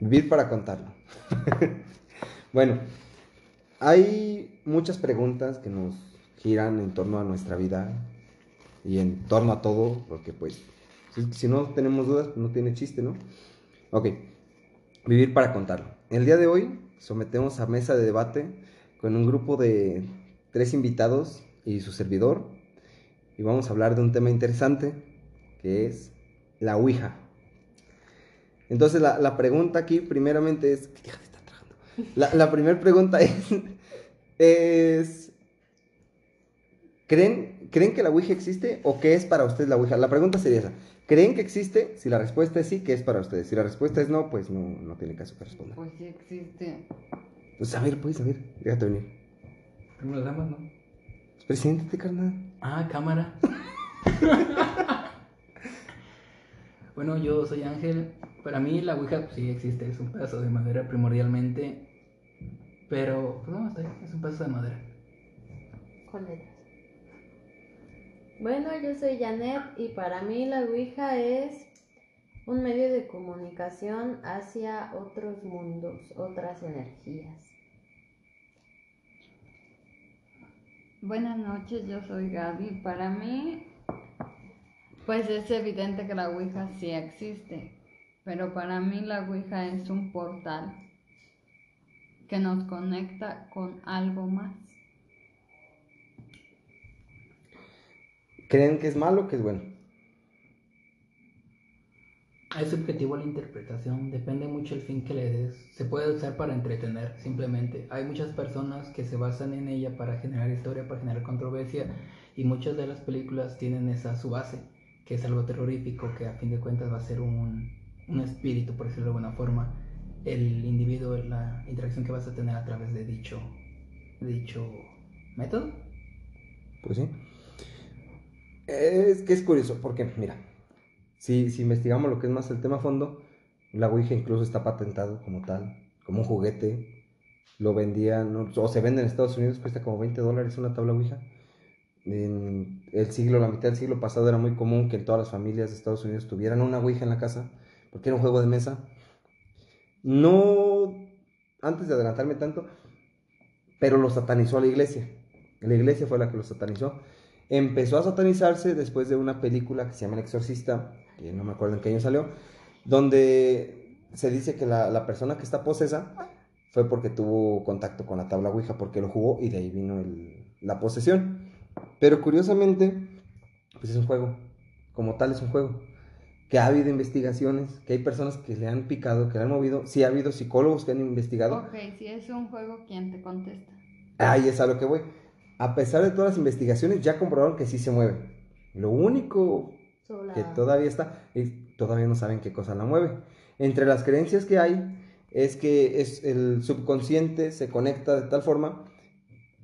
Vivir para contarlo. bueno, hay muchas preguntas que nos giran en torno a nuestra vida y en torno a todo, porque pues si, no tenemos dudas, no tiene chiste, ¿no? Ok, vivir para contarlo. El día de hoy sometemos a mesa de debate con un grupo de tres invitados y su servidor y vamos a hablar de un tema interesante que es la Ouija. Entonces la, pregunta aquí primeramente es... La, la primera pregunta es, es... ¿creen, ¿Creen que la Ouija existe o qué es para ustedes la Ouija? La pregunta sería esa. ¿Creen que existe? Si la respuesta es sí, ¿qué es para ustedes? Si la respuesta es no, pues no, no tiene caso que responda. Pues sí existe. Pues a ver, pues a ver, déjate venir. Primero damas, ¿no? Preséntate, carnal. Ah, cámara. bueno, yo soy Ángel. Para mí la Ouija pues, sí existe, es un pedazo de madera primordialmente. Pero, pues no, está bien, es un pedazo de madera. Con letras. Bueno, yo soy Janet y para mí la Ouija es un medio de comunicación hacia otros mundos, otras energías. Buenas noches, yo soy Gaby. Para mí, pues es evidente que la Ouija sí existe, pero para mí la Ouija es un portal que nos conecta con algo más. ¿Creen que es malo o que es bueno? Es subjetivo la interpretación, depende mucho el fin que le des. Se puede usar para entretener, simplemente. Hay muchas personas que se basan en ella para generar historia, para generar controversia, y muchas de las películas tienen esa su base, que es algo terrorífico, que a fin de cuentas va a ser un, un espíritu, por decirlo de alguna forma, el individuo, la interacción que vas a tener a través de dicho, dicho método. Pues sí. Es que es curioso, porque mira, si, si investigamos lo que es más el tema fondo, la Ouija incluso está patentado como tal, como un juguete. Lo vendían, o se vende en Estados Unidos, cuesta como 20 dólares una tabla Ouija. En el siglo, la mitad del siglo pasado era muy común que en todas las familias de Estados Unidos tuvieran una Ouija en la casa, porque era un juego de mesa. No, antes de adelantarme tanto, pero lo satanizó la iglesia. La iglesia fue la que lo satanizó empezó a satanizarse después de una película que se llama El Exorcista, que no me acuerdo en qué año salió, donde se dice que la, persona que está posesa fue porque tuvo contacto con la tabla Ouija, porque lo jugó y de ahí vino la posesión. Pero curiosamente, pues es un juego, como tal es un juego. Que ha habido investigaciones, que hay personas que le han picado, que le han movido. Sí ha habido psicólogos que han investigado. Ok, si es un juego, ¿quién te contesta? Ahí es a lo que voy a pesar de todas las investigaciones, ya comprobaron que sí se mueve. Lo único que todavía está, todavía no saben qué cosa la mueve. Entre las creencias que hay es que es el subconsciente se conecta de tal forma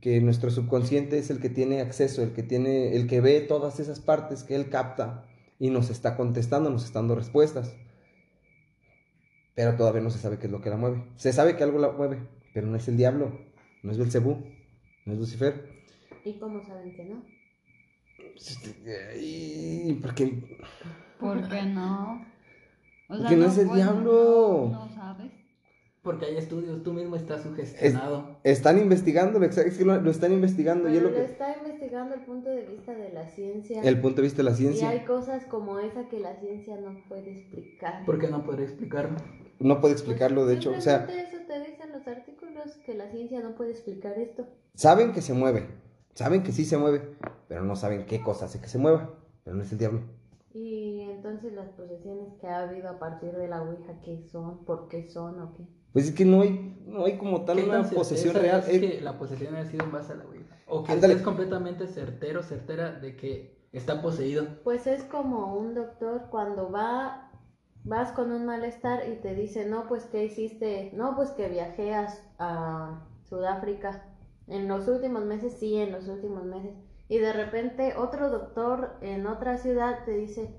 que nuestro subconsciente es el que tiene acceso, el que tiene, el que ve todas esas partes que él capta y nos está contestando, nos está dando respuestas. Pero todavía no se sabe qué es lo que la mueve. Se sabe que algo la mueve, pero no es el diablo, no es Belcebú, no es Lucifer. ¿Y cómo saben que no? ¿Y por qué? ¿Por qué no? Porque no, es el diablo. No. Porque hay estudios, tú mismo estás sugestionado. están investigando, es que lo, están investigando. y es lo, que... está investigando el punto de vista de la ciencia. El punto de vista de la ciencia. Y hay cosas como esa que la ciencia no puede explicar. ¿Por qué no puede explicarlo? No puede explicarlo, de hecho. O sea, eso te dicen los artículos, que la ciencia no puede explicar esto. Saben que se mueve, Saben que sí se mueve, pero no saben qué cosa hace que se mueva. Pero no es el diablo. Y entonces las posesiones que ha habido a partir de la Ouija, ¿qué son? ¿Por qué son o qué? Pues es que no hay, no hay como tal una posesión real. Es que la posesión ha sido en base a la Ouija. O que es completamente certero, certera de que está poseído. Pues es como un doctor cuando va, vas con un malestar y te dice, no, pues ¿qué hiciste? No, pues que viajé a Sudáfrica en los últimos meses, sí, en los últimos meses. Y de repente otro doctor en otra ciudad te dice,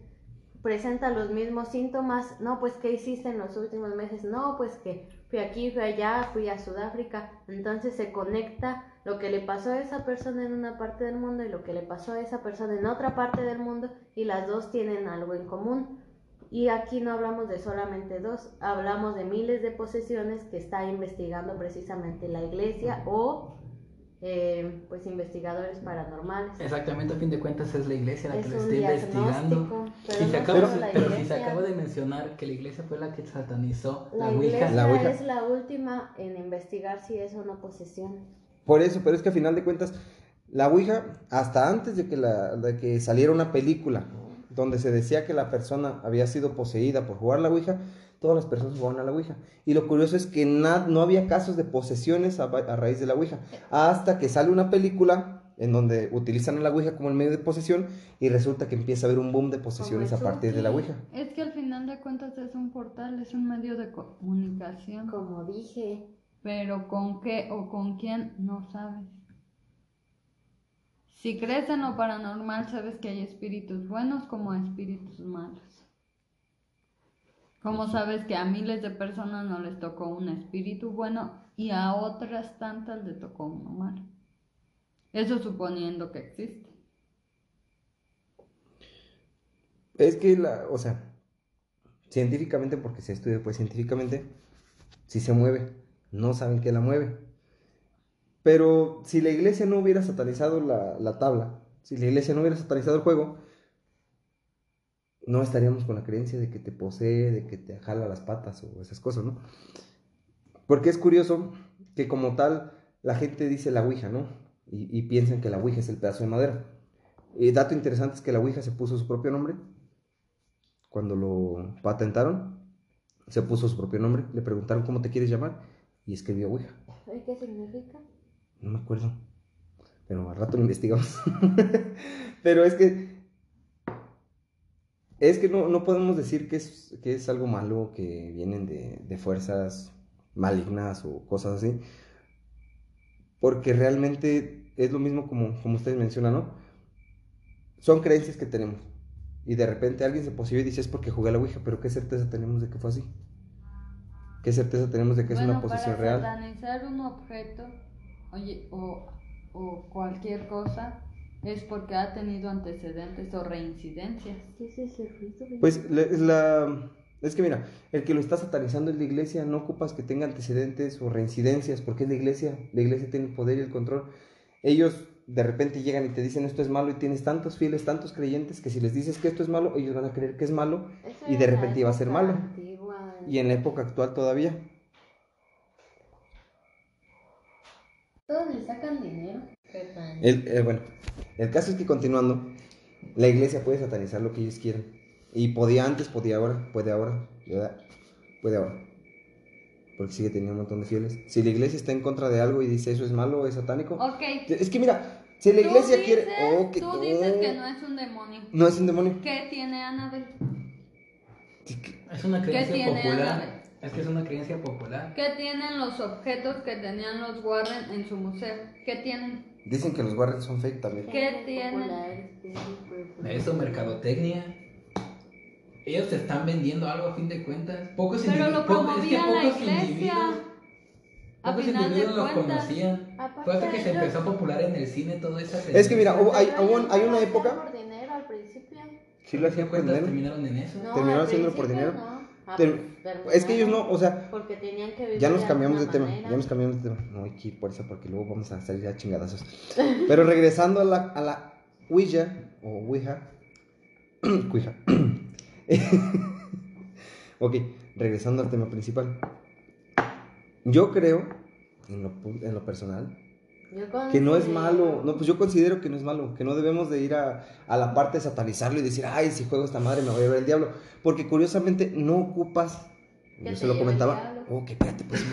presenta los mismos síntomas. No, pues, ¿qué hiciste en los últimos meses? No, pues que fui aquí, fui allá, fui a Sudáfrica. Entonces se conecta lo que le pasó a esa persona en una parte del mundo y lo que le pasó a esa persona en otra parte del mundo y las dos tienen algo en común. Y aquí no hablamos de solamente dos, hablamos de miles de posesiones que está investigando precisamente la iglesia o eh, pues investigadores paranormales. Exactamente, a fin de cuentas es la iglesia la Es que lo está investigando. pero Si no se, acaba, solo la pero si se iglesia. acaba de mencionar que la iglesia fue la que satanizó la, La Ouija. La Ouija. es la última en investigar si es o no posesión. Por eso, pero es que a final de cuentas, la Ouija, hasta antes de que, la, de que saliera una película donde se decía que la persona había sido poseída por jugar la Ouija, todas las personas jugaban a la Ouija. Y lo curioso es que na- no había casos de posesiones a, a raíz de la Ouija, hasta que sale una película en donde utilizan a la Ouija como el medio de posesión y resulta que empieza a haber un boom de posesiones a partir de la Ouija. Es que al final de cuentas es un portal, es un medio de comunicación. Como dije, Pero con qué o con quién no sabes. Si crees en lo paranormal, sabes que hay espíritus buenos como espíritus malos. Como sabes que a miles de personas no les tocó un espíritu bueno y a otras tantas les tocó uno malo. Eso suponiendo que existe. Es que la, o sea, científicamente, porque se estudia pues científicamente, si se mueve, no saben qué la mueve. Pero si la iglesia no hubiera satanizado la, la tabla, si la iglesia no hubiera satanizado el juego, no estaríamos con la creencia de que te posee, de que te jala las patas o esas cosas, ¿no? Porque es curioso que como tal la gente dice la Ouija, ¿no? Y, y piensan que la Ouija es el pedazo de madera. Y dato interesante es que la Ouija se puso su propio nombre. Cuando lo patentaron, se puso su propio nombre. Le preguntaron cómo te quieres llamar y escribió Ouija. ¿y qué significa? No me acuerdo. Pero al rato lo investigamos. Pero es que. Es que no, no podemos decir que es, que es algo malo, que vienen de, de fuerzas malignas o cosas así. Porque realmente es lo mismo como, como ustedes mencionan, ¿no? Son creencias que tenemos. Y de repente alguien se poseyó y dice es porque jugué a la Ouija, pero ¿qué certeza tenemos de que fue así? ¿Qué certeza tenemos de que es una posesión para real? satanizar un objeto oye, o, o cualquier cosa es porque ha tenido antecedentes o reincidencias. ¿Qué es ese ruido? Pues la, es la- es que mira, el que lo está satanizando es la iglesia, no ocupas que tenga antecedentes o reincidencias, porque es la iglesia, la iglesia tiene el poder y el control. Ellos de repente llegan y te dicen esto es malo y tienes tantos fieles, tantos creyentes que si les dices que esto es malo, ellos van a creer que es malo Eso y de repente iba a ser malo. antigua. y en la época actual todavía. Todos le sacan dinero. El, eh, bueno, el caso es que continuando, la iglesia puede satanizar lo que ellos quieran. Y podía antes, podía ahora, puede ahora, ¿verdad? puede ahora. Porque sigue teniendo un montón de fieles. Si la iglesia está en contra de algo y dice eso es malo, es satánico. Ok. Es que mira, si la iglesia dices- quiere... Oh, que tú no. dices que no es un demonio. No es un demonio. ¿Qué tiene que- Es una creencia tiene popular. Annabelle? Es que es una creencia popular. ¿Qué tienen los objetos que tenían los Warren en su museo? ¿Qué tienen? Dicen que los Warren son fake también. ¿Qué tienen? Eso, mercadotecnia. Ellos te están vendiendo algo a fin de cuentas. Pocos Pero lo individuos- po- es que promovía la pocos iglesia. individuos- A Pocos final de individuos lo cuentas. conocían. Fue hasta que se empezó a popular en el cine toda esa Es que mira, hubo- hay, hubo- hay una lo hacían época... por dinero al principio. Sí lo ¿A hacían por dinero. terminaron en eso? No, Terminaron haciéndolo por dinero. no. Ah, Ter- pues, Es que ellos no, o sea, Porque tenían que vivir Ya nos cambiamos de tema, ya nos cambiamos de tema. No hay que ir por eso porque luego vamos a salir a chingadazos. Pero regresando a la, a la Ouija, o Ouija, Ouija. ok, regresando al tema principal. Yo creo, en lo, en lo personal, que no es malo. No, pues yo considero que no es malo. Que no debemos de ir a, a la parte de satanizarlo y decir, ay, si juego esta madre me voy a ver el diablo. Porque curiosamente no ocupas. Yo se lo comentaba. Oh, que espérate, pues.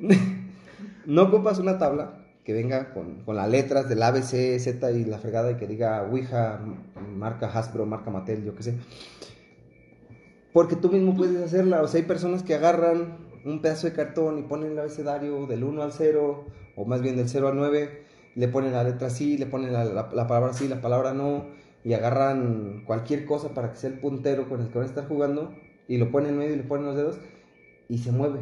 No, no ocupas una tabla que venga con, con las letras del ABC, Z y la fregada y que diga Ouija, marca Hasbro, marca Mattel, yo qué sé. Porque tú mismo puedes hacerla. O sea, hay personas que agarran un pedazo de cartón y ponen el abecedario del 1 al 0, o más bien del 0 al 9, le ponen la letra sí, le ponen la, la- la palabra sí, la palabra no, y agarran cualquier cosa para que sea el puntero con el que van a estar jugando, y lo ponen en medio y le ponen los dedos, y se mueve.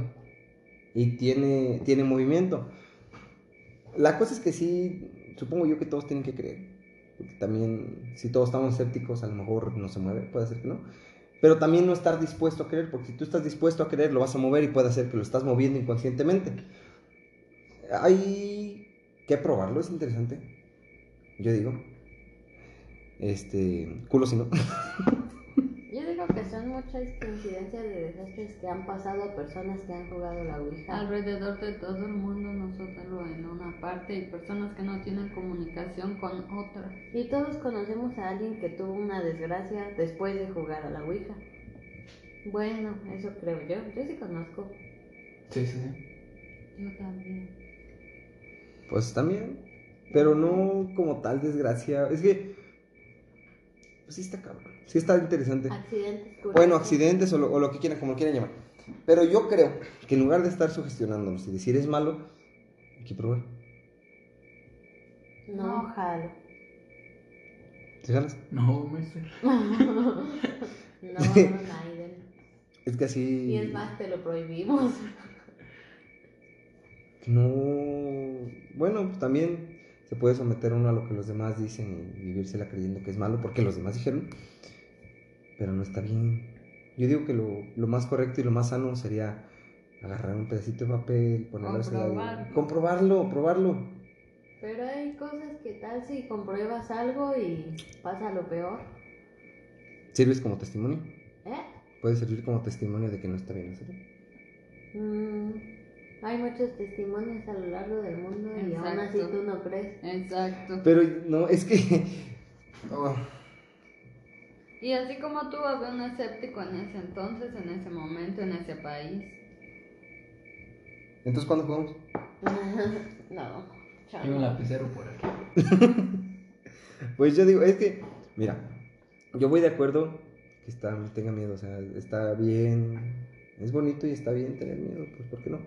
Y tiene, tiene movimiento. La cosa es que sí, supongo yo que todos tienen que creer. Porque también, si todos estamos escépticos, a lo mejor no se mueve, puede ser que no. Pero también no estar dispuesto a querer, porque si tú estás dispuesto a querer, lo vas a mover y puede hacer que lo estás moviendo inconscientemente. Hay que probarlo, es interesante. Yo digo. Este, culo si no. Yo digo que son muchas coincidencias de desastres que han pasado a personas que han jugado la Ouija. Alrededor de todo el mundo, nosotros en una parte, y personas que no tienen comunicación con otras. Y todos conocemos a alguien que tuvo una desgracia después de jugar a la Ouija. Bueno, eso creo yo. Yo sí conozco. Sí, sí, sí. Yo también. Pues también. Pero no como tal desgracia. Es que. Pues sí está cabrón. Sí está interesante. Accidentes. Bueno, accidentes o lo, o lo que quieran, como lo quieran llamar. Pero yo creo que en lugar de estar sugestionándonos y decir es malo, hay que probar. No, jalo. ¿Te jalas? No, mister. no, Naiden. Es que así. Y es más, te lo prohibimos. No. Bueno, pues también se puede someter uno a lo que los demás dicen y vivírsela creyendo que es malo porque los demás dijeron. Pero no está bien. Yo digo que lo, lo más correcto y lo más sano sería agarrar un pedacito de papel, ponerlo Comprobarlo. comprobarlo, probarlo. Pero hay cosas que tal si compruebas algo y pasa lo peor. ¿Sirves como testimonio? ¿Eh? Puede servir como testimonio de que no está bien hacerlo. Mm, hay muchos testimonios a lo largo del mundo y aún Exacto. así tú no crees. Exacto. Pero no, es que. oh, Y así como tú había un escéptico en ese entonces, en ese momento, en ese país. Entonces, ¿cuándo jugamos? no, chao. Hay un lapicero por aquí. Pues yo digo, es que, mira, yo voy de acuerdo que está, tenga miedo, o sea, está bien, es bonito y está bien tener miedo, pues, ¿por qué no?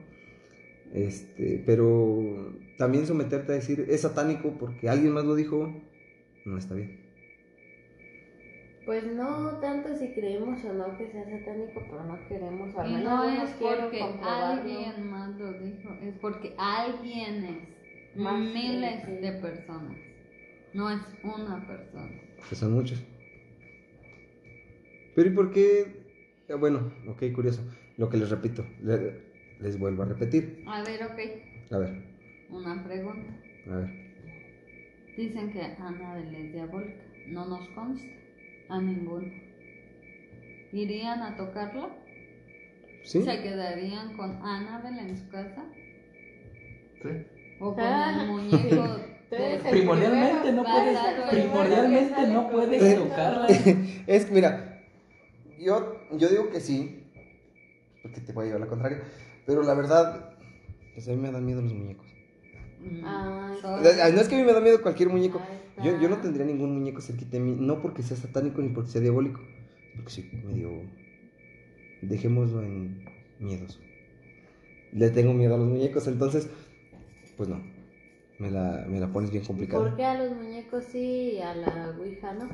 Este, pero también someterte a decir es satánico porque alguien más lo dijo, no está bien. Pues no tanto si creemos o no que sea satánico, pero no queremos al Y menos no yo es porque alguien más lo dijo, es porque alguienes, Más miles de personas. No es una persona. Que son muchos. Pero ¿y por qué? Ah, Bueno, ok, curioso. Lo que les repito, les vuelvo a repetir. A ver, ok, A ver, una pregunta. a ver. Dicen que Annabel es diabólica. No nos consta. A ninguno. ¿Irían a tocarla? ¿Sí? ¿Se quedarían con Annabel en su casa? Sí. ¿O con Ah. el muñeco Primordialmente no puedes, primordialmente no puedes tocarla. Es que, mira, yo, yo digo que sí, porque te voy a llevar la contraria, pero la verdad, pues a mí me dan miedo los muñecos. Ay, No es que a mí me da miedo cualquier muñeco. Yo, yo no tendría ningún muñeco cerquita de mí, no porque sea satánico ni porque sea diabólico, porque sí, medio... Dejémoslo en miedos. Le tengo miedo a los muñecos, entonces, pues no, me la, me la pones bien ¿Por complicada. qué a los muñecos sí y a la Ouija no?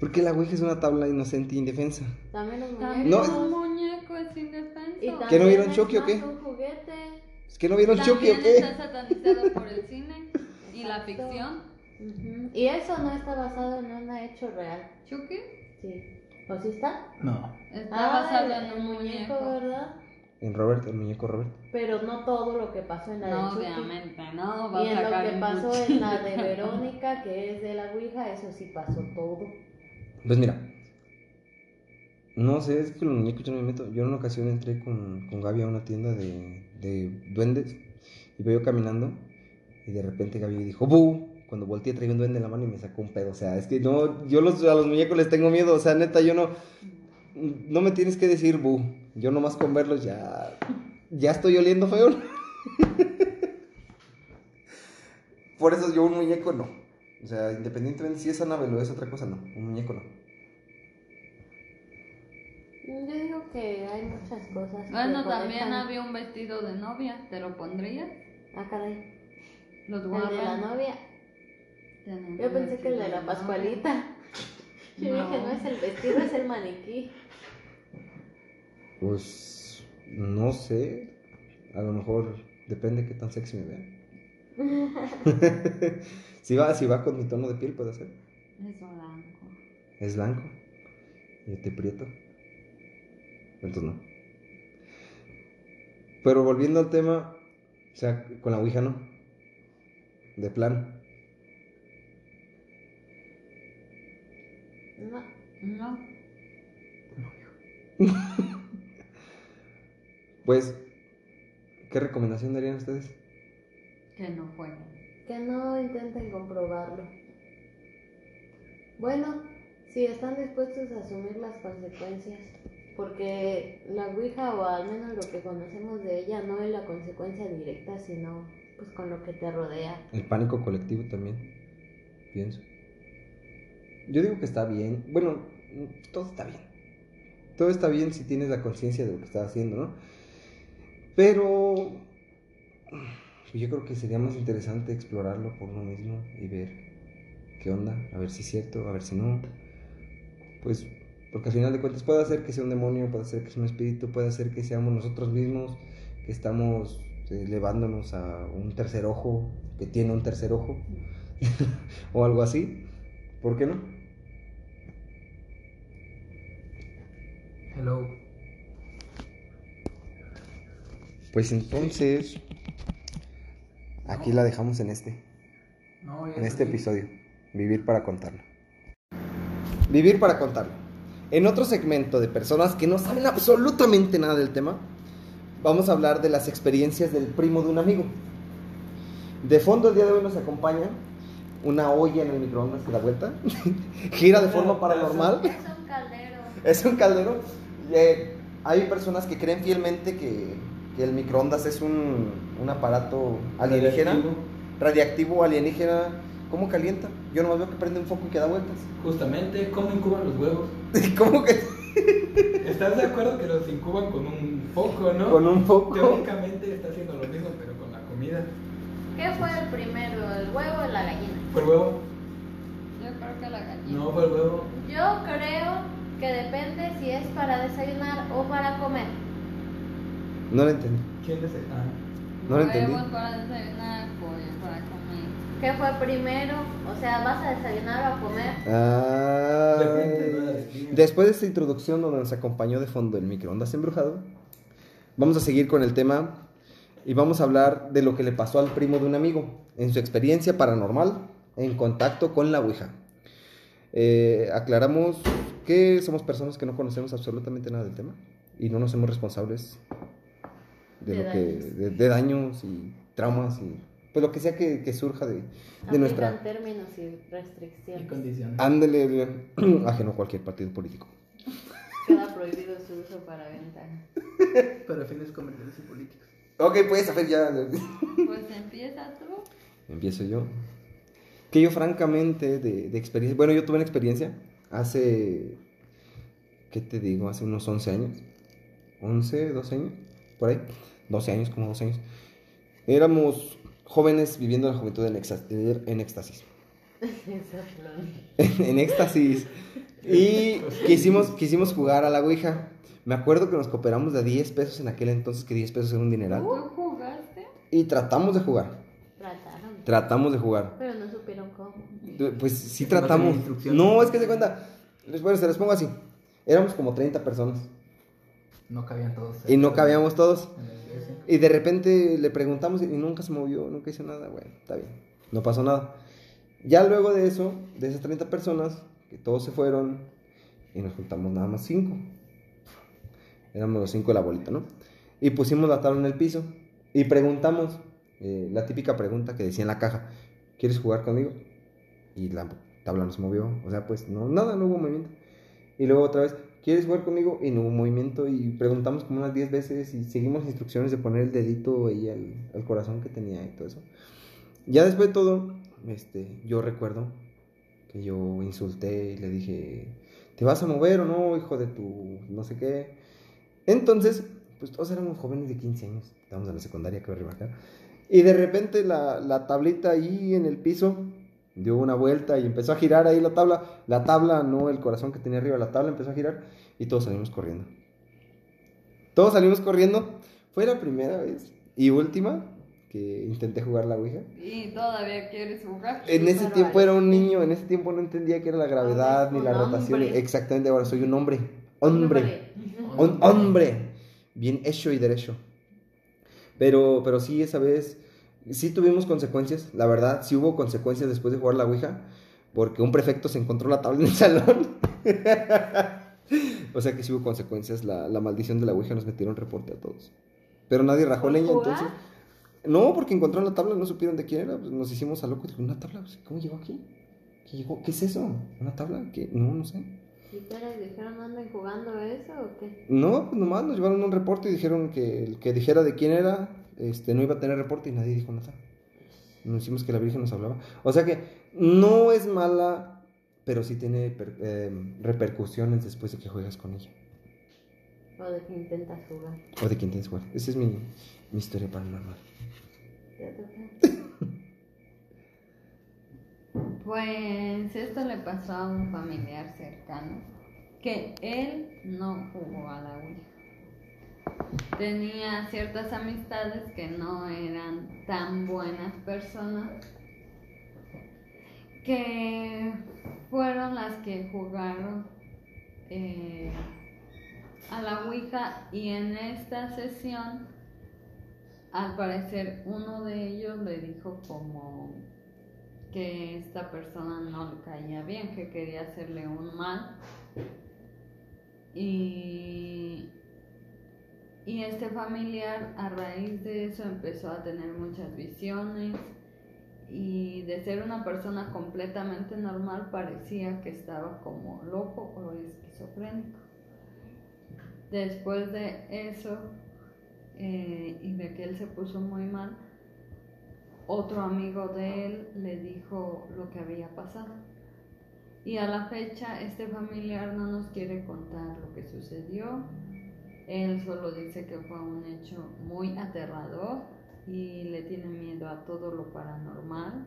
Porque la Ouija es una tabla inocente e indefensa. También los muñecos. No, un muñeco es indefenso. ¿Que no vieron Chucky o qué? un juguete. ¿Es que no vieron Chucky o También qué? está satanizado por el cine y la ficción. Ujú. Y eso no está basado en un hecho real. ¿Chucky? Sí. ¿O sí está? No. Está Ah, basado en un muñeco. ¿verdad? En Robert, el muñeco Robert. Pero no todo lo que pasó en la No, de Chucky. obviamente, no. Va Y a en lo que pasó en la de Verónica, que es de la Ouija, eso sí pasó todo. Pues mira, no sé, es que los muñecos yo no me meto. Yo en una ocasión entré con, con Gaby a una tienda de, de duendes y veo caminando y de repente Gaby dijo ¡Bu! Cuando volteé traía un duende en la mano y me sacó un pedo. O sea, es que no, yo los, a los muñecos les tengo miedo. O sea, neta, yo no, no me tienes que decir ¡Bu! Yo nomás con verlos ya, ya estoy oliendo feo. Por eso yo un muñeco no. O sea, independientemente si es Annabelle o es otra cosa, no. Un muñeco no. Yo digo que hay muchas cosas. Bueno, también había un vestido de novia. ¿Te lo pondrías? Ah, caray. Los El de la novia. Yo pensé que el de la. Pascualita. Yo No. dije, no es el vestido, es el maniquí. Pues no sé. A lo mejor depende qué tan sexy me vean. si va, si va con mi tono de piel puede ser. Es blanco. Es blanco. y te prieto. Entonces no. Pero volviendo al tema, o sea, con la Ouija no. De plan. No. No. Pues, ¿qué recomendación darían ustedes? Que no jueguen. Que no intenten comprobarlo. Bueno, si están dispuestos a asumir las consecuencias, porque la Ouija, o al menos lo que conocemos de ella, no es la consecuencia directa, sino pues con lo que te rodea. El pánico colectivo también, pienso. Yo digo que está bien. Bueno, todo está bien. Todo está bien si tienes la conciencia de lo que estás haciendo, ¿no? Pero yo creo que sería más interesante explorarlo por uno mismo y ver qué onda, a ver si es cierto, a ver si no. Pues, porque al final de cuentas puede hacer que sea un demonio, puede hacer que sea un espíritu, puede hacer que seamos nosotros mismos, que estamos elevándonos a un tercer ojo, que tiene un tercer ojo, o algo así. ¿Por qué no? Hello. Pues entonces, aquí la dejamos en este, No, en este episodio. Vivir para contarlo. Vivir para contarlo. En otro segmento de personas que no saben absolutamente nada del tema, vamos a hablar de las experiencias del primo de un amigo. De fondo el día de hoy nos acompaña una olla en el microondas que da vuelta, gira de forma paranormal. Es un caldero. Es un caldero. Eh, hay personas que creen fielmente que, que el microondas es un, un aparato alienígena, Radiactivo. radiactivo, alienígena. ¿Cómo calienta? Yo nomás veo que prende un foco y que da vueltas. Justamente, ¿cómo incuban los huevos? ¿Cómo que ¿Estás de acuerdo que los incuban con un foco, no? con un foco? Teóricamente está haciendo lo mismo, pero con la comida. ¿Qué fue el primero, el huevo o la gallina? ¿Fue el huevo? Yo creo que la gallina. No, fue el huevo. Yo creo que depende si es para desayunar o para comer. No lo entendí. ¿Quién? Ah. No lo entendí. Huevos para desayunar, pollo para comer. ¿Qué fue primero? O sea, ¿vas a desayunar o a comer? Ah, después de esta introducción donde nos acompañó de fondo el microondas embrujado, vamos a seguir con el tema y vamos a hablar de lo que le pasó al primo de un amigo en su experiencia paranormal en contacto con la Ouija. Eh, aclaramos que somos personas que no conocemos absolutamente nada del tema y no nos hacemos responsables de, De lo que daños. de, de daños y traumas y pues lo que sea que, que surja de, de nuestra términos y Y restricciones. condiciones. ándele ajeno a cualquier partido político. Queda prohibido su uso para venta. Para fines comerciales y políticos. Ok, pues a ver ya Pues empieza tú. empiezo yo. Que yo francamente de, de experiencia, bueno, yo tuve una experiencia hace, ¿qué te digo? Hace unos 11 años. 11, 12 años, por ahí. 12 años, como 12 años. Éramos jóvenes viviendo la juventud en, éxtas- en éxtasis. en éxtasis. Y quisimos, quisimos jugar a la Ouija. Me acuerdo que nos cooperamos de 10 pesos en aquel entonces, que 10 pesos era un dineral. ¿Tú jugaste? Y tratamos de jugar. Trataron. Tratamos de jugar. Pero no supieron cómo. Pues sí tratamos. No, es que se cuenta. Les, bueno, se les pongo así. Éramos como 30 personas. No cabían todos. Y no cabíamos todos. Y de repente le preguntamos y nunca se movió, nunca hizo nada. Bueno, está bien. No pasó nada. Ya luego de eso, de esas 30 personas, que todos se fueron y nos juntamos nada más 5. Éramos los 5 de la bolita, ¿no? Y pusimos la tabla en el piso y preguntamos eh, la típica pregunta que decía en la caja: ¿Quieres jugar conmigo? Y la tabla no se movió. O sea, pues no, nada, no hubo movimiento. Y luego otra vez, ¿quieres jugar conmigo? Y no hubo movimiento. Y preguntamos como unas 10 veces y seguimos instrucciones de poner el dedito ahí al, al corazón que tenía y todo eso. Ya después de todo, este, yo recuerdo que yo insulté y le dije, ¿te vas a mover o no, hijo de tu no sé qué? Entonces, pues todos éramos jóvenes de 15 años, estábamos en la secundaria, que acá. Y de repente la, la tablita ahí en el piso dio una vuelta y empezó a girar ahí la tabla. La tabla, no el corazón que tenía arriba, la tabla empezó a girar y todos salimos corriendo. Todos salimos corriendo. Fue la primera vez y última que intenté jugar la Ouija. Y todavía quieres jugar. En ese tiempo era un niño, en ese tiempo no entendía qué era la gravedad Ahora ni es la rotación. Exactamente, ahora soy un hombre. Hombre. Un hombre. Bien hecho y derecho. Pero, pero sí, esa vez, sí tuvimos consecuencias, la verdad, sí hubo consecuencias después de jugar la Ouija, porque un prefecto se encontró la tabla en el salón. o sea que sí hubo consecuencias, la, la maldición de la Ouija nos metieron reporte a todos. Pero nadie rajó ¿Por leña, jugar? entonces... No, porque encontraron la tabla, no supieron de quién era, pues, nos hicimos a dijo, ¿una tabla? Pues, ¿Cómo llegó aquí? ¿Qué, llegó? ¿Qué es eso? ¿Una tabla? ¿Qué? No, no sé. ¿Y dijeron? ¿Andan jugando eso o qué? No, pues nomás nos llevaron un reporte y dijeron que el que dijera de quién era, este, no iba a tener reporte y nadie dijo nada. Nos hicimos que la Virgen nos hablaba. O sea que no es mala, pero sí tiene per- eh, repercusiones después de que juegas con ella. O de que intentas jugar. O de quién tienes jugar. Esa es mi, mi historia paranormal. Pues esto le pasó a un familiar cercano que él no jugó a la Ouija. Tenía ciertas amistades que no eran tan buenas personas que fueron las que jugaron eh, a la Ouija y en esta sesión al parecer uno de ellos le dijo como que esta persona no le caía bien, que quería hacerle un mal. Y, y este familiar a raíz de eso empezó a tener muchas visiones y de ser una persona completamente normal parecía que estaba como loco o esquizofrénico. Después de eso eh, y de que él se puso muy mal, otro amigo de él le dijo lo que había pasado. Y a la fecha este familiar no nos quiere contar lo que sucedió. Él solo dice que fue un hecho muy aterrador y le tiene miedo a todo lo paranormal.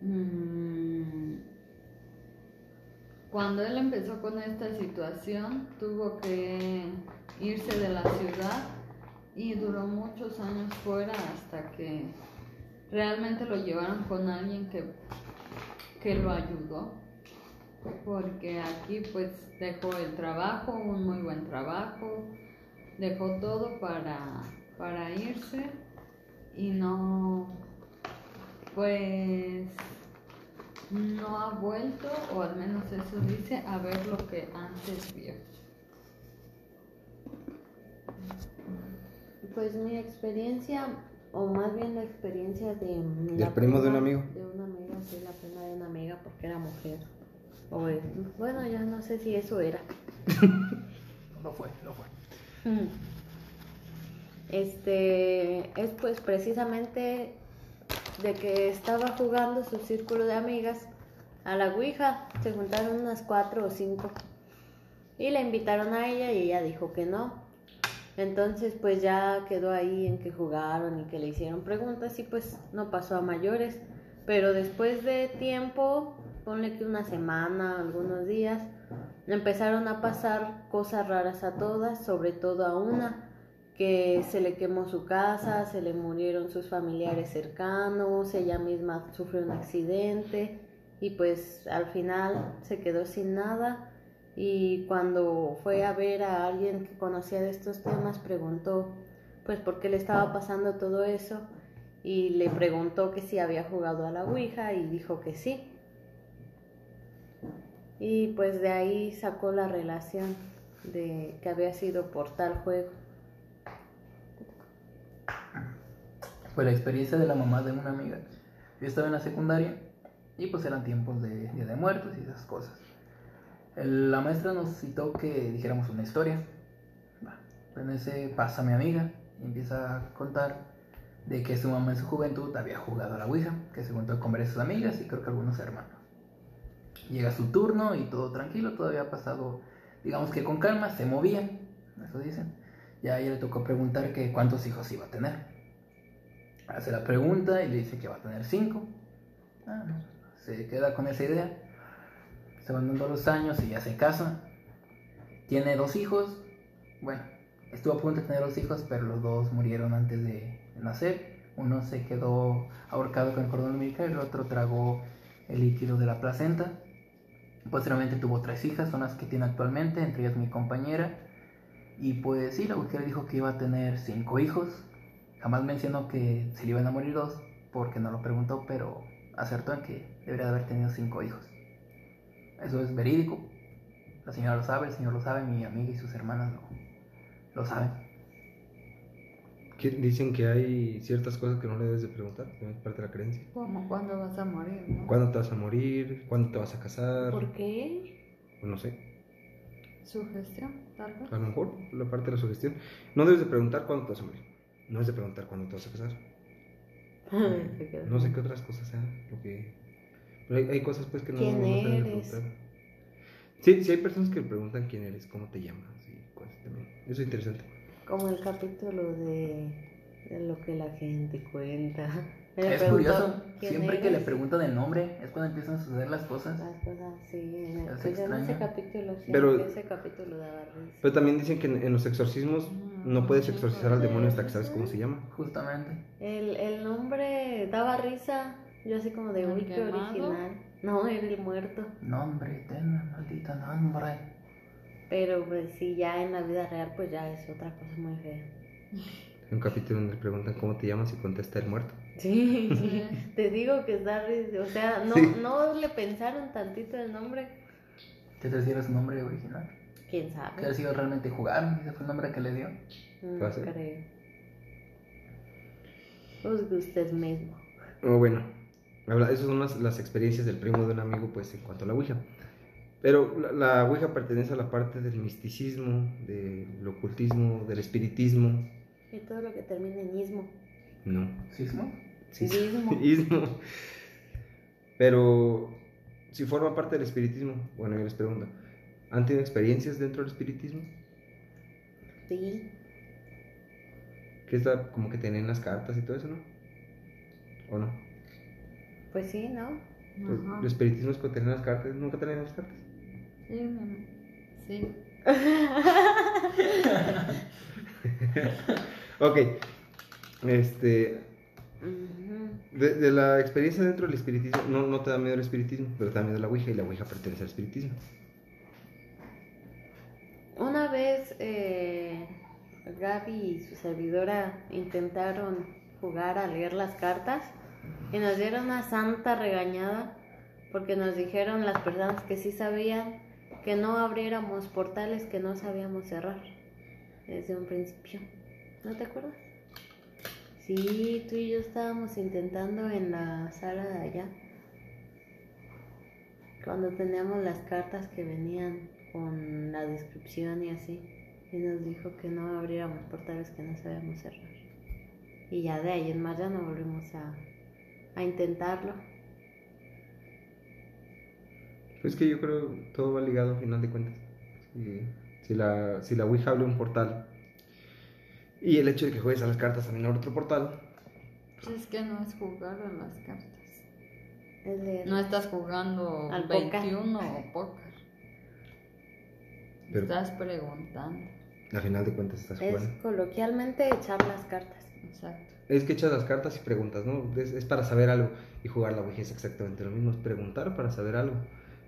Mm, Cuando él empezó con esta situación, tuvo que irse de la ciudad y duró muchos años fuera hasta que realmente lo llevaron con alguien que, que lo ayudó. Porque aquí pues dejó el trabajo, un muy buen trabajo, dejó todo para, para irse y no, pues no ha vuelto, o al menos eso dice, a ver lo que antes vio. Pues mi experiencia, o más bien la experiencia de... ¿Del primo de un prima amigo? De una amiga, sí, la prima de una amiga porque era mujer. O, bueno, ya no sé si eso era. Lo fue, lo fue. Este es pues precisamente de que estaba jugando su círculo de amigas a la Ouija. Se juntaron unas cuatro o cinco. Y la invitaron a ella y ella dijo que no. Entonces pues ya quedó ahí en que jugaron y que le hicieron preguntas y pues no pasó a mayores. Pero después de tiempo, ponle que una semana, algunos días, empezaron a pasar cosas raras a todas, sobre todo a una, que se le quemó su casa, se le murieron sus familiares cercanos, ella misma sufrió un accidente y pues al final se quedó sin nada y cuando fue a ver a alguien que conocía de estos temas preguntó pues por qué le estaba pasando todo eso y le preguntó que si había jugado a la Ouija y dijo que sí. Y pues de ahí sacó la relación de que había sido por tal juego. Fue la experiencia de la mamá de una amiga. Yo estaba en la secundaria y pues eran tiempos de Día de Muertos y esas cosas. La maestra nos citó que dijéramos una historia. En ese pasa mi amiga y empieza a contar de que su mamá en su juventud había jugado a la Ouija, que se juntó con varias sus amigas y creo que algunos hermanos. Llega su turno y todo tranquilo, todo había pasado, digamos que con calma, se movía, eso dicen. Ya ella le tocó preguntar que cuántos hijos iba a tener hace la pregunta y le dice que va a tener cinco. Ah, no, se queda con esa idea. Se van dando los años y ya se casa. Tiene dos hijos. Bueno, estuvo a punto de tener dos hijos, pero los dos murieron antes de nacer. Uno se quedó ahorcado con el cordón umbilical y el otro tragó el líquido de la placenta. Posteriormente tuvo tres hijas, son las que tiene actualmente, entre ellas mi compañera. Y pues sí, la mujer dijo que iba a tener cinco hijos. Jamás mencionó que se le iban a morir dos, porque no lo preguntó, pero acertó en que debería de haber tenido cinco hijos. Eso es verídico. La señora lo sabe, el señor lo sabe, mi amiga y sus hermanas lo saben. Que Dicen que hay ciertas cosas que no le debes de preguntar, que es parte de la creencia. Como cuándo vas a morir, ¿no? ¿Cuándo te vas a morir? ¿Cuándo te vas a casar? ¿Por qué? Pues no sé, Sugestión, tal vez. a lo mejor la parte de la sugestión. No debes de preguntar cuándo te vas a morir. No debes de preguntar cuándo te vas a casar. No sé qué otras cosas sean. Lo que... Pero hay, hay cosas pues que no, ¿Quién no eres? preguntar. Sí, sí hay personas que preguntan quién eres, cómo te llamas y cosas también. Eso es interesante. Como el capítulo de, de lo que la gente cuenta. Me Es curioso, ¿quién siempre que le eres? preguntan el nombre es cuando empiezan a suceder las cosas. Las cosas, sí. en el- pues en ese capítulo, sí, Pero- ese capítulo daba risa. Pero también dicen que en, en los exorcismos no puedes exorcizar al demonio hasta que sabes cómo se llama. Justamente. El, el nombre daba risa. Yo así como de, ¿El uy, qué original. No, era el muerto. Nombre, ten, maldita nombre. Pero pues sí, ya en la vida real pues ya es otra cosa muy fea. Un capítulo donde le preguntan cómo te llamas y contesta el muerto. Sí, Sí. te digo que está risa. O sea, no, Sí. no le pensaron tantito el nombre. ¿Qué te decía su nombre original? ¿Quién ¿Qué sabe? ha sido realmente jugar? Ese fue el nombre que le dio. No creo. Juzgue usted mismo. O bueno, esas son las, las experiencias del primo de un amigo, pues en cuanto a la Ouija. Pero la, la Ouija pertenece a la parte del misticismo, del ocultismo, del espiritismo. Y todo lo que termina en ismo. No. ¿Sismo? Sí, Ismo. Pero si forma parte del espiritismo, bueno, yo les pregunto, ¿han tenido experiencias dentro del espiritismo? Sí. Que está como que tienen las cartas y todo eso, ¿no? ¿O no? Pues sí, ¿no? Pues, Ajá. El espiritismo es que tienen las cartas, nunca tienen las cartas. Sí, mamá. Sí. Ok. Este. De, de la experiencia dentro del espiritismo, no, no te da miedo el espiritismo, pero te da miedo la Ouija y la Ouija pertenece al espiritismo. Una vez eh, Gaby y su servidora intentaron jugar a leer las cartas y nos dieron una santa regañada porque nos dijeron las personas que sí sabían que no abriéramos portales que no sabíamos cerrar desde un principio. ¿No te acuerdas? Sí, tú y yo estábamos intentando en la sala de allá. Cuando teníamos las cartas que venían con la descripción y así. Y nos dijo que no abriéramos portales que no sabíamos cerrar. Y ya de ahí en más ya no volvimos a, a intentarlo. Pues que yo creo que todo va ligado al final de cuentas. Si, si la, si la Ouija abre un portal y el hecho de que juegues a las cartas también abre otro portal, Pues es que no es jugar a las cartas. Es leer. No estás jugando Al póker. 21 o póker. Pero- Estás preguntando. al final de cuentas estás es jugando. coloquialmente echar las cartas. Exacto. Es que echas las cartas y preguntas, ¿no? Es, es para saber algo. Y jugar la Ouija es exactamente lo mismo, es preguntar para saber algo.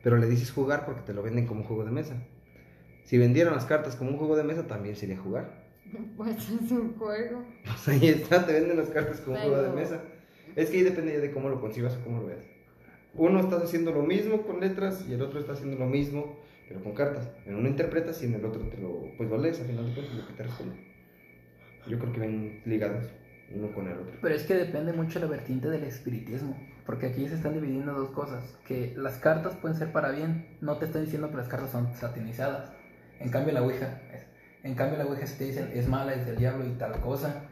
Pero le dices jugar porque te lo venden como un juego de mesa. Si vendieran las cartas como un juego de mesa, también sería jugar. Pues es un juego. Pues ahí está, te venden las cartas como un juego de mesa. Es que ahí depende ya de cómo lo concibas o cómo lo veas. Uno está haciendo lo mismo con letras y el otro está haciendo lo mismo, pero con cartas. En uno interpretas y en el otro te lo, pues lo lees al final de cuentas lo que te responde. Yo creo que ven ligados uno con el otro. Pero es que depende mucho la vertiente del espiritismo. Porque aquí se están dividiendo dos cosas. Que las cartas pueden ser para bien. No te están diciendo que las cartas son satanizadas. En cambio la Ouija. es- En cambio la Ouija si te dicen es mala, es del diablo y tal cosa.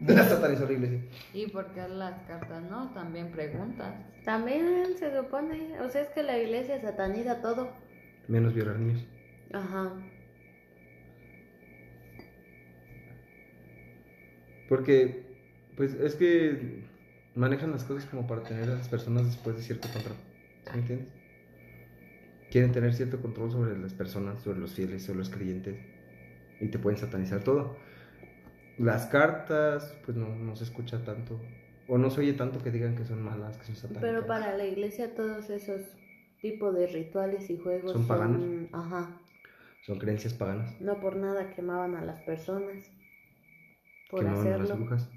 Satan es horrible, sí. ¿Y por qué las cartas no? También preguntas. También se supone, o sea, es que la iglesia sataniza todo. Menos violar niños. Ajá. Porque, pues es que manejan las cosas como para tener a las personas después de cierto control. ¿Sí me entiendes? Quieren tener cierto control sobre las personas, sobre los fieles, sobre los creyentes. Y te pueden satanizar todo. Las cartas, pues no, no se escucha tanto. O no se oye tanto que digan que son malas, que son satánicas. Pero para la iglesia todos esos tipos de rituales y juegos ¿Son paganos? Ajá. Son creencias paganas. No por nada quemaban a las personas. Por Quemaban a hacerlo. las brujas.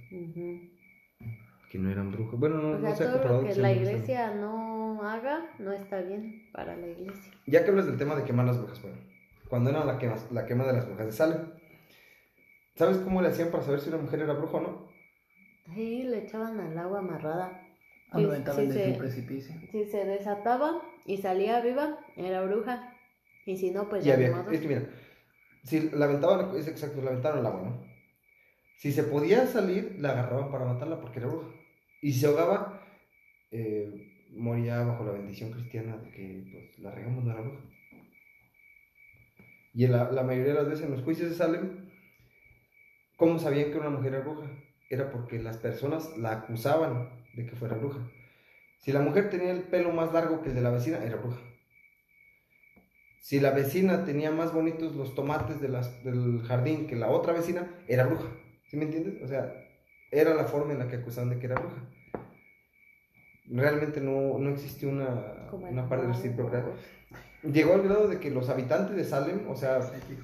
Que no eran brujas. Bueno, no, O sea, no se ha comprobado que sean la brujas. iglesia no haga no está bien para la iglesia. Ya que hablas del tema de quemar las brujas, bueno, cuando era la quema, la quema de las brujas de Salem, ¿sabes cómo le hacían para saber si una mujer era bruja o no? Sí, le echaban al agua amarrada. Ah, sí, desde sí. un precipicio. Si se desataba y salía viva, era bruja. Y si no, pues Y ya había, es que mira, si la aventaban, es exacto, la aventaron al agua, ¿no? Si se podía salir, la agarraban para matarla porque era bruja. Y se ahogaba, eh, moría bajo la bendición cristiana de que pues, la regamos no era bruja. Y la, la mayoría de las veces en los juicios de Salem, ¿cómo sabían que una mujer era bruja? Era porque las personas la acusaban de que fuera bruja. Si la mujer tenía el pelo más largo que el de la vecina, era bruja. Si la vecina tenía más bonitos los tomates de del jardín que la otra vecina, era bruja. ¿Sí me entiendes? O sea, era la forma en la que acusaban de que era bruja. Realmente no, no existió una, una parte recíproca. Llegó al grado de que los habitantes de Salem, o sea,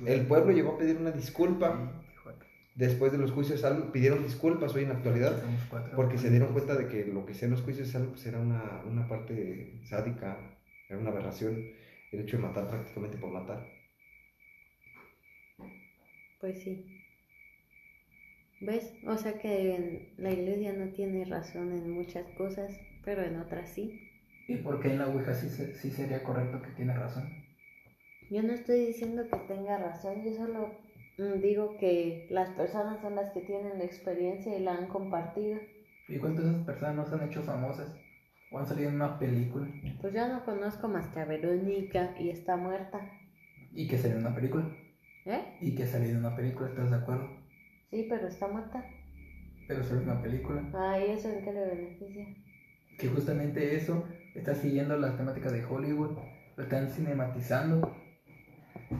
el pueblo llegó a pedir una disculpa después de los juicios de Salem, pidieron disculpas hoy en la actualidad porque se dieron cuenta de que lo que hacían los juicios de Salem pues, era una, una parte sádica, era una aberración, el hecho de matar prácticamente por matar. Pues sí. ¿Ves? O sea que en- la iglesia no tiene razón en muchas cosas, pero en otras sí. ¿Y por qué en la Ouija sí, sí sería correcto que tiene razón? Yo no estoy diciendo que tenga razón, yo solo mm, digo que las personas son las que tienen la experiencia y la han compartido. ¿Y cuántas de esas personas no se han hecho famosas? ¿O han salido en una película? Pues yo no conozco más que a Verónica y está muerta. ¿Y que salió en una película? ¿Eh? ¿Y que salió en una película? ¿Estás de acuerdo? Sí, pero está muerta. Pero solo es una película. Ah, ¿y eso en qué le beneficia? Que justamente eso está siguiendo las temáticas de Hollywood. Lo están cinematizando.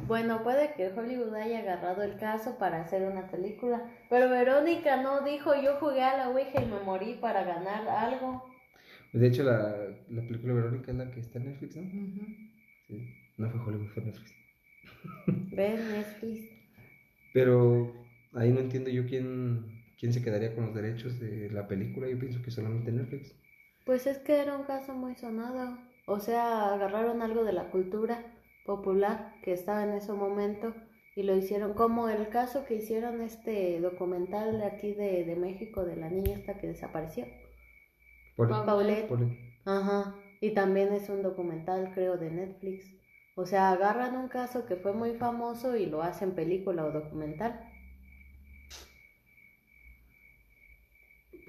Bueno, puede que Hollywood haya agarrado el caso para hacer una película, pero Verónica no dijo yo jugué a la Ouija y me morí para ganar algo. De hecho, la, la película Verónica es la que está en Netflix, ¿no? Sí. No fue Hollywood, fue Netflix. Ven Netflix. Pero ahí no entiendo yo quién, quién se quedaría con los derechos de la película. Yo pienso que solamente Netflix. Pues es que era un caso muy sonado. O sea, agarraron algo de la cultura popular que estaba en ese momento y lo hicieron como el caso que hicieron este documental de aquí de, de México de la niña esta que desapareció. Paulette. Ajá. Y también es un documental, creo, de Netflix. O sea, agarran un caso que fue muy famoso y lo hacen película o documental.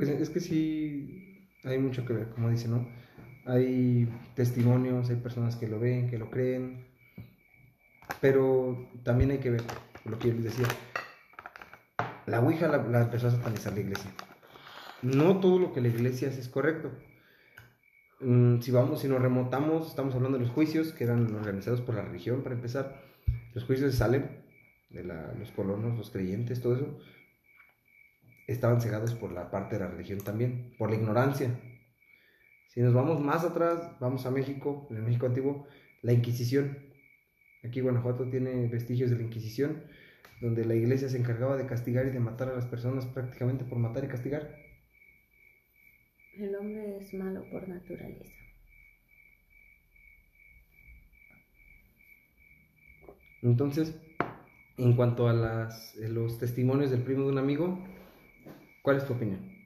Pues es que sí, hay mucho que ver, como dice, ¿no? Hay testimonios, hay personas que lo ven, que lo creen, pero también hay que ver lo que yo les decía. La Ouija la, la empezó a satanizar la iglesia. No todo lo que la iglesia hace es correcto. Mm, si vamos, si nos remontamos, estamos hablando de los juicios que eran organizados por la religión, para empezar. Los juicios de de la- los colonos, los creyentes, todo eso, estaban cegados por la parte de la religión también, por la ignorancia. Si nos vamos más atrás, vamos a México, en el México antiguo, la Inquisición. Aquí Guanajuato tiene vestigios de la Inquisición, donde la iglesia se encargaba de castigar y de matar a las personas prácticamente por matar y castigar. El hombre es malo por naturaleza. Entonces, en cuanto a las, los testimonios del primo de un amigo, ¿cuál es tu opinión?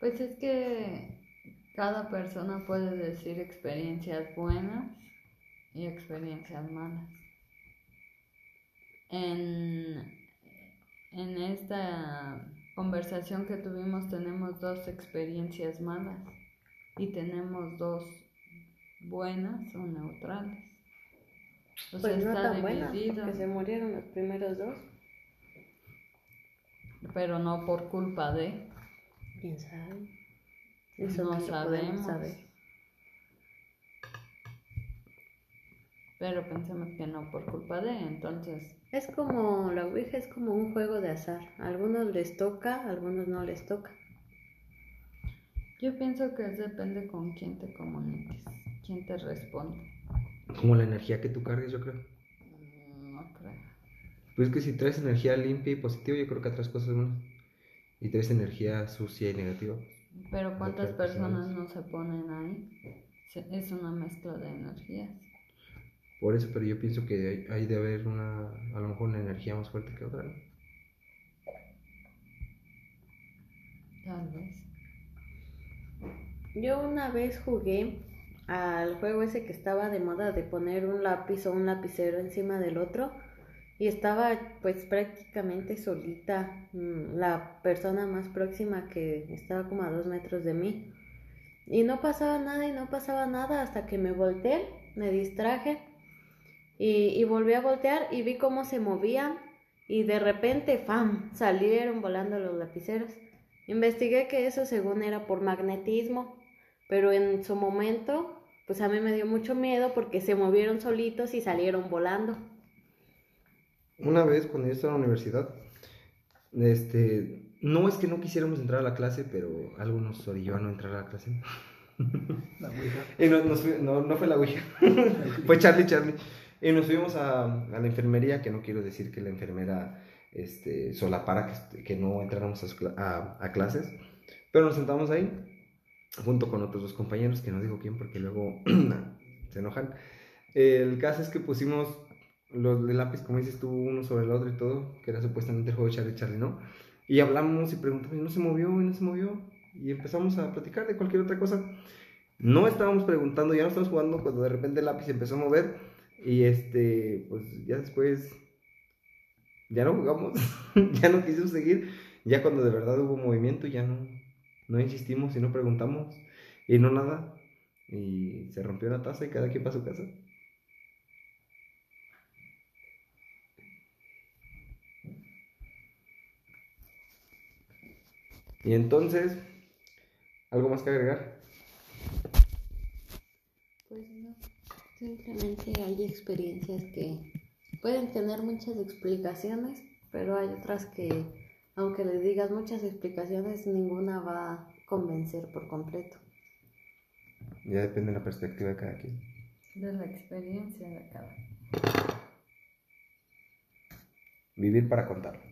Pues es que cada persona puede decir experiencias buenas y experiencias malas. En, en esta conversación que tuvimos tenemos dos experiencias malas y tenemos dos buenas o neutrales. O sea, Pues no está tan porque se murieron los primeros dos. pero no por culpa de... ¿Quién sabe? No no sabemos. saber. pero pensamos que no por culpa de, entonces Es como, la Ouija es como un juego de azar. A algunos les toca, a algunos no les toca. yo pienso que depende con quién te comuniques, quién te responde. Como la energía que tú cargues, yo creo. Mm, No creo. Pues que si traes energía limpia y positiva, yo creo que atraes cosas buenas. Y traes energía sucia y negativa. Pero ¿cuántas personas no se ponen ahí? Es una mezcla de energías. Por eso, pero yo pienso que hay, hay de haber una, a lo mejor una energía más fuerte que otra. ¿no? Tal vez. Yo una vez jugué al juego ese que estaba de moda de poner un lápiz o un lapicero encima del otro y estaba pues prácticamente solita mm, la persona más próxima que estaba como a dos metros de mí y no pasaba nada y no pasaba nada hasta que me volteé, me distraje y, y volví a voltear y vi cómo se movían y de repente ¡fam! salieron volando los lapiceros. Investigué que eso según era por magnetismo, pero en su momento, pues a mí me dio mucho miedo porque se movieron solitos y salieron volando. Una vez cuando yo estaba en la universidad, este, no es que no quisiéramos entrar a la clase, pero algo nos orilló a no entrar a la clase. La Ouija. Y no, nos no, no fue la Ouija, fue Charlie, Charlie. Y nos fuimos a, a la enfermería, que no quiero decir que la enfermera este, solapara que, no entráramos a, a- a clases, pero nos sentamos ahí, junto con otros dos compañeros, que no digo quién porque luego se enojan. El caso es que pusimos los de lápiz, como dices tú, uno sobre el otro y todo, que era supuestamente el juego de Charlie, Charlie, ¿no? Y hablamos y preguntamos, y no se movió, y no se movió. Y empezamos a platicar de cualquier otra cosa. No estábamos preguntando, ya no estábamos jugando cuando de repente el lápiz empezó a mover. Y este, pues ya después, ya no jugamos, ya no quisimos seguir. Ya cuando de verdad hubo movimiento, ya no, no insistimos y no preguntamos. Y no nada. Y se rompió la taza y cada quien para su casa. Y entonces, ¿algo más que agregar? Pues no, simplemente hay experiencias que pueden tener muchas explicaciones, pero hay otras que, aunque le digas muchas explicaciones, ninguna va a convencer por completo. Ya depende de la perspectiva de cada quien. De la experiencia de cada. Vivir para contar.